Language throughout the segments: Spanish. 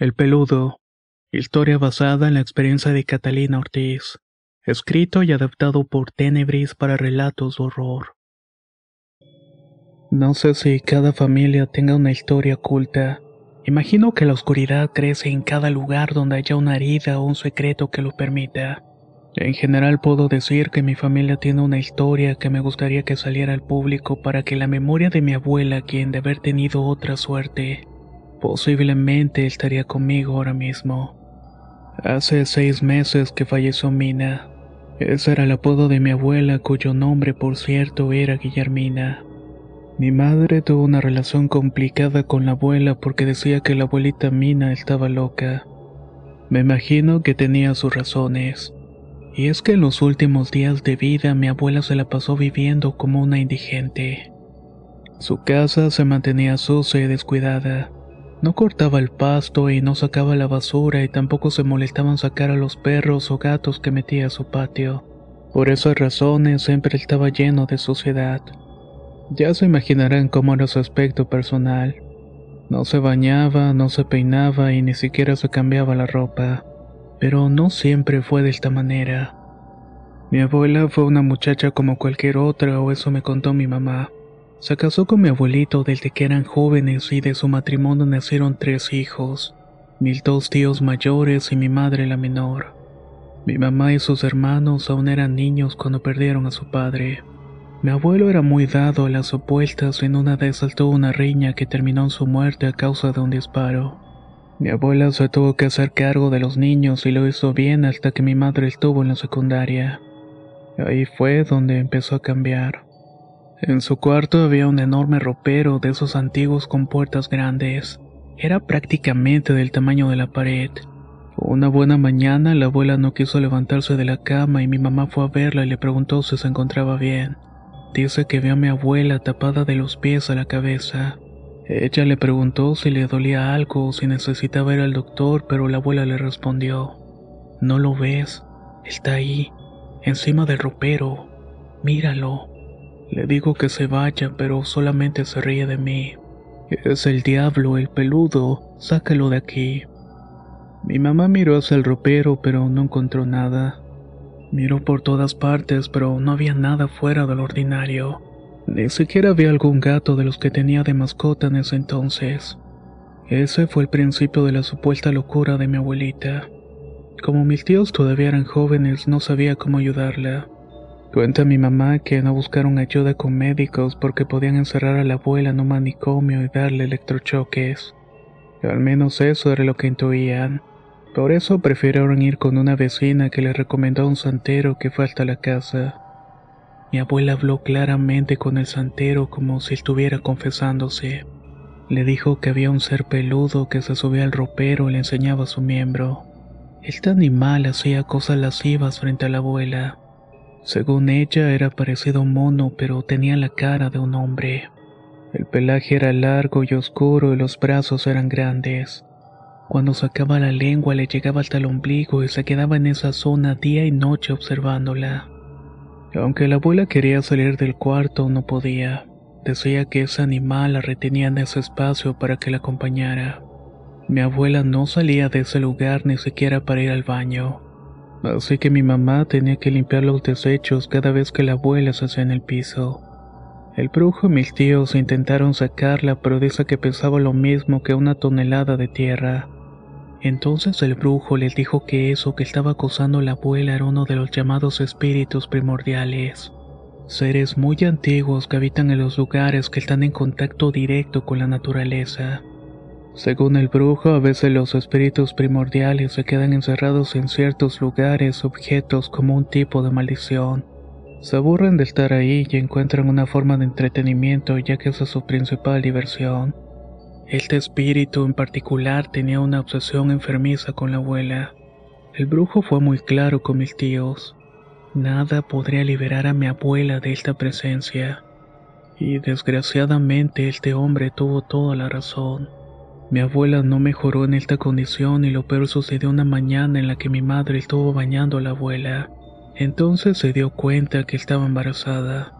El peludo. Historia basada en la experiencia de Catalina Ortiz. Escrito y adaptado por Tenebris para relatos de horror. No sé si cada familia tenga una historia oculta. Imagino que la oscuridad crece en cada lugar donde haya una herida o un secreto que lo permita. En general puedo decir que mi familia tiene una historia que me gustaría que saliera al público para que la memoria de mi abuela, quien de haber tenido otra suerte, posiblemente estaría conmigo ahora mismo. Hace seis meses que falleció Mina. Ese era el apodo de mi abuela, cuyo nombre, por cierto, era Guillermina. Mi madre tuvo una relación complicada con la abuela porque decía que la abuelita Mina estaba loca. Me imagino que tenía sus razones. Y es que en los últimos días de vida mi abuela se la pasó viviendo como una indigente. Su casa se mantenía sucia y descuidada. No cortaba el pasto y no sacaba la basura y tampoco se molestaba en sacar a los perros o gatos que metía a su patio. Por esas razones siempre estaba lleno de suciedad. Ya se imaginarán cómo era su aspecto personal. No se bañaba, no se peinaba y ni siquiera se cambiaba la ropa. Pero no siempre fue de esta manera. Mi abuela fue una muchacha como cualquier otra, o eso me contó mi mamá. Se casó con mi abuelito desde que eran jóvenes y de su matrimonio nacieron tres hijos, mis dos tíos mayores y mi madre la menor. Mi mamá y sus hermanos aún eran niños cuando perdieron a su padre. Mi abuelo era muy dado a las opuestas y en una de esas tuvo una riña que terminó en su muerte a causa de un disparo. Mi abuela se tuvo que hacer cargo de los niños y lo hizo bien hasta que mi madre estuvo en la secundaria. Ahí fue donde empezó a cambiar. En su cuarto había un enorme ropero de esos antiguos con puertas grandes. Era prácticamente del tamaño de la pared. Una buena mañana la abuela no quiso levantarse de la cama y mi mamá fue a verla y le preguntó si se encontraba bien. Dice que vio a mi abuela tapada de los pies a la cabeza. Ella le preguntó si le dolía algo o si necesitaba ir al doctor, pero la abuela le respondió, No lo ves, está ahí, encima del ropero, míralo. Le digo que se vaya, pero solamente se ríe de mí. Es el diablo, el peludo, sácalo de aquí. Mi mamá miró hacia el ropero, pero no encontró nada. Miró por todas partes, pero no había nada fuera del ordinario. Ni siquiera había algún gato de los que tenía de mascota en ese entonces. Ese fue el principio de la supuesta locura de mi abuelita. Como mis tíos todavía eran jóvenes, no sabía cómo ayudarla. Cuenta mi mamá que no buscaron ayuda con médicos porque podían encerrar a la abuela en un manicomio y darle electrochoques. Al menos eso era lo que intuían. Por eso prefirieron ir con una vecina que le recomendó a un santero que fue hasta la casa. Mi abuela habló claramente con el santero como si estuviera confesándose. Le dijo que había un ser peludo que se subía al ropero y le enseñaba su miembro. Este animal hacía cosas lascivas frente a la abuela. Según ella era parecido a un mono, pero tenía la cara de un hombre. El pelaje era largo y oscuro y los brazos eran grandes. Cuando sacaba la lengua le llegaba hasta el ombligo y se quedaba en esa zona día y noche observándola. Aunque la abuela quería salir del cuarto, no podía. Decía que ese animal la retenía en ese espacio para que la acompañara. Mi abuela no salía de ese lugar ni siquiera para ir al baño. Así que mi mamá tenía que limpiar los desechos cada vez que la abuela se hacía en el piso. El brujo y mis tíos intentaron sacarla, pero dice que pesaba lo mismo que una tonelada de tierra. Entonces el brujo les dijo que eso que estaba acosando la abuela era uno de los llamados espíritus primordiales. Seres muy antiguos que habitan en los lugares que están en contacto directo con la naturaleza. Según el brujo, a veces los espíritus primordiales se quedan encerrados en ciertos lugares, objetos como un tipo de maldición. Se aburren de estar ahí y encuentran una forma de entretenimiento ya que esa es su principal diversión. Este espíritu en particular tenía una obsesión enfermiza con la abuela. El brujo fue muy claro con mis tíos. Nada podría liberar a mi abuela de esta presencia. Y desgraciadamente este hombre tuvo toda la razón. Mi abuela no mejoró en esta condición y lo peor sucedió una mañana en la que mi madre estuvo bañando a la abuela. Entonces se dio cuenta que estaba embarazada.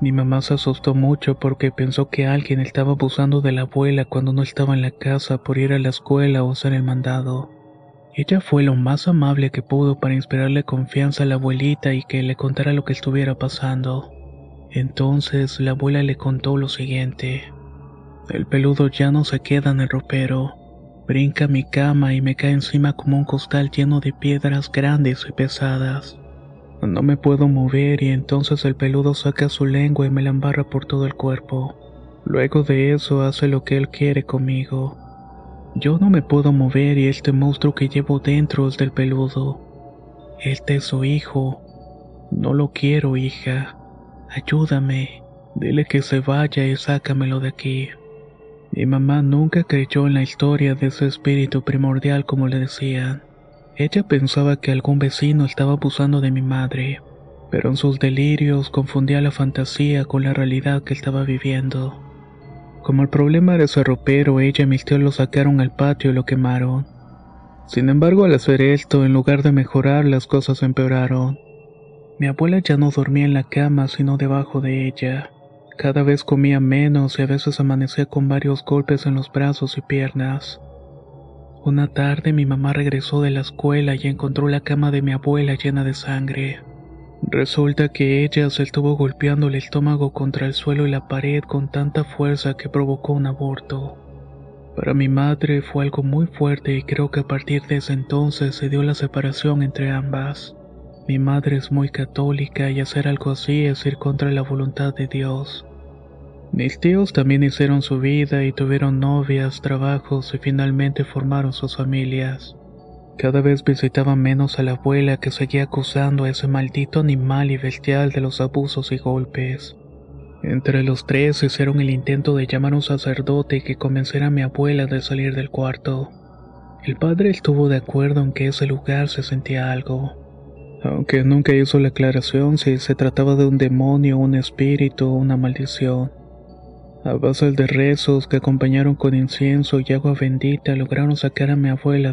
Mi mamá se asustó mucho porque pensó que alguien estaba abusando de la abuela cuando no estaba en la casa por ir a la escuela o hacer el mandado. Ella fue lo más amable que pudo para inspirarle confianza a la abuelita y que le contara lo que estuviera pasando. Entonces la abuela le contó lo siguiente. El peludo ya no se queda en el ropero. Brinca mi cama y me cae encima como un costal lleno de piedras grandes y pesadas. No me puedo mover y entonces el peludo saca su lengua y me la embarra por todo el cuerpo. Luego de eso hace lo que él quiere conmigo. Yo no me puedo mover y este monstruo que llevo dentro es del peludo. Este es su hijo. No lo quiero, hija. Ayúdame. Dile que se vaya y sácamelo de aquí. Mi mamá nunca creyó en la historia de ese espíritu primordial como le decían. Ella pensaba que algún vecino estaba abusando de mi madre, pero en sus delirios confundía la fantasía con la realidad que estaba viviendo. Como el problema era ese ropero, ella y mis tíos lo sacaron al patio y lo quemaron. Sin embargo, al hacer esto, en lugar de mejorar, las cosas empeoraron. Mi abuela ya no dormía en la cama, sino debajo de ella. Cada vez comía menos y a veces amanecía con varios golpes en los brazos y piernas. Una tarde mi mamá regresó de la escuela y encontró la cama de mi abuela llena de sangre. Resulta que ella se estuvo golpeando el estómago contra el suelo y la pared con tanta fuerza que provocó un aborto. Para mi madre fue algo muy fuerte y creo que a partir de ese entonces se dio la separación entre ambas. Mi madre es muy católica y hacer algo así es ir contra la voluntad de Dios. Mis tíos también hicieron su vida y tuvieron novias, trabajos y finalmente formaron sus familias. Cada vez visitaban menos a la abuela que seguía acusando a ese maldito animal y bestial de los abusos y golpes. Entre los tres hicieron el intento de llamar a un sacerdote que convenciera a mi abuela de salir del cuarto. El padre estuvo de acuerdo en que ese lugar se sentía algo, aunque nunca hizo la aclaración si se trataba de un demonio, un espíritu o una maldición. A base de rezos que acompañaron con incienso y agua bendita lograron sacar a mi abuela.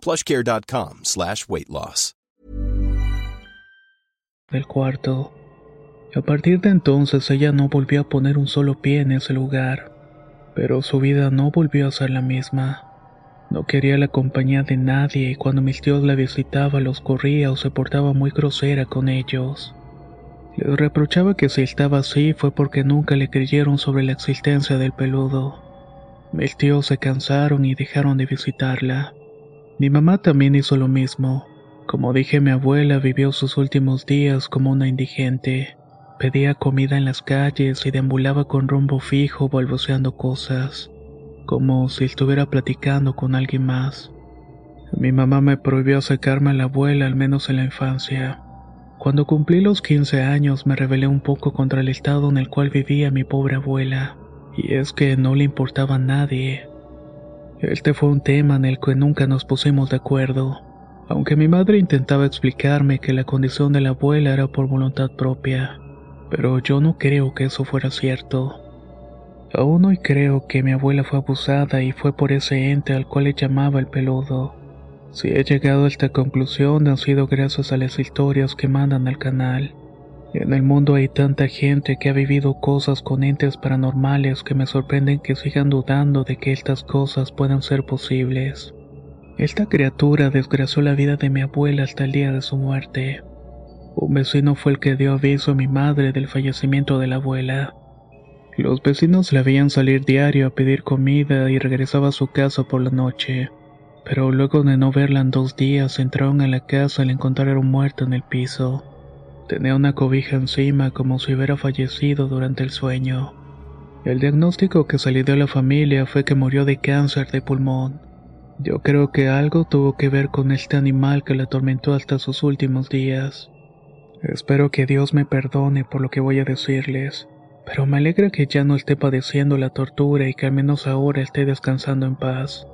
plushcare.com slash weight loss. Del cuarto. A partir de entonces ella no volvió a poner un solo pie en ese lugar, pero su vida no volvió a ser la misma. No quería la compañía de nadie y cuando mis tíos la visitaba los corría o se portaba muy grosera con ellos. Les reprochaba que si estaba así fue porque nunca le creyeron sobre la existencia del peludo. Mis tíos se cansaron y dejaron de visitarla. Mi mamá también hizo lo mismo. Como dije, mi abuela vivió sus últimos días como una indigente. Pedía comida en las calles y deambulaba con rumbo fijo balbuceando cosas. como si estuviera platicando con alguien más. Mi mamá me prohibió acercarme a la abuela, al menos en la infancia. Cuando cumplí los 15 años me rebelé un poco contra el estado en el cual vivía mi pobre abuela, y es que no le importaba a nadie. Este fue un tema en el que nunca nos pusimos de acuerdo, aunque mi madre intentaba explicarme que la condición de la abuela era por voluntad propia, pero yo no creo que eso fuera cierto. Aún hoy creo que mi abuela fue abusada y fue por ese ente al cual le llamaba el peludo. Si he llegado a esta conclusión ha sido gracias a las historias que mandan al canal. En el mundo hay tanta gente que ha vivido cosas con entes paranormales que me sorprenden que sigan dudando de que estas cosas puedan ser posibles. Esta criatura desgració la vida de mi abuela hasta el día de su muerte. Un vecino fue el que dio aviso a mi madre del fallecimiento de la abuela. Los vecinos la veían salir diario a pedir comida y regresaba a su casa por la noche. Pero luego de no verla en dos días entraron a la casa al encontraron muerta en el piso. Tenía una cobija encima como si hubiera fallecido durante el sueño. El diagnóstico que salió de la familia fue que murió de cáncer de pulmón. Yo creo que algo tuvo que ver con este animal que la atormentó hasta sus últimos días. Espero que Dios me perdone por lo que voy a decirles pero me alegra que ya no esté padeciendo la tortura y que al menos ahora esté descansando en paz.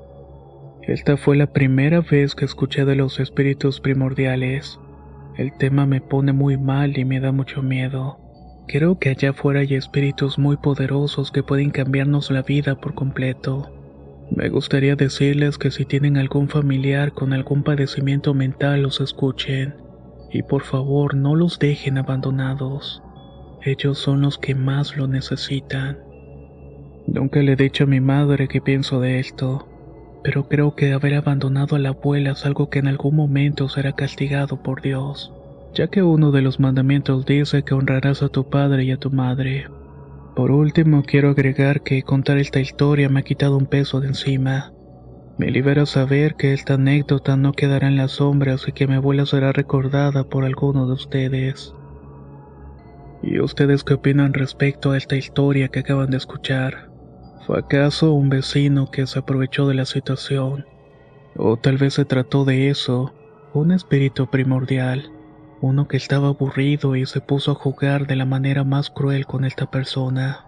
Esta fue la primera vez que escuché de los espíritus primordiales. El tema me pone muy mal y me da mucho miedo. Creo que allá afuera hay espíritus muy poderosos que pueden cambiarnos la vida por completo. Me gustaría decirles que si tienen algún familiar con algún padecimiento mental los escuchen y por favor no los dejen abandonados. Ellos son los que más lo necesitan. Nunca le he dicho a mi madre que pienso de esto, pero creo que haber abandonado a la abuela es algo que en algún momento será castigado por Dios, ya que uno de los mandamientos dice que honrarás a tu padre y a tu madre. Por último, quiero agregar que contar esta historia me ha quitado un peso de encima. Me libera saber que esta anécdota no quedará en las sombras y que mi abuela será recordada por alguno de ustedes. ¿Y ustedes qué opinan respecto a esta historia que acaban de escuchar? ¿Fue acaso un vecino que se aprovechó de la situación? ¿O tal vez se trató de eso, un espíritu primordial, uno que estaba aburrido y se puso a jugar de la manera más cruel con esta persona?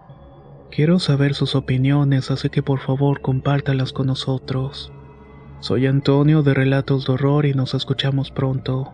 Quiero saber sus opiniones, así que por favor compártalas con nosotros. Soy Antonio de Relatos de Horror y nos escuchamos pronto.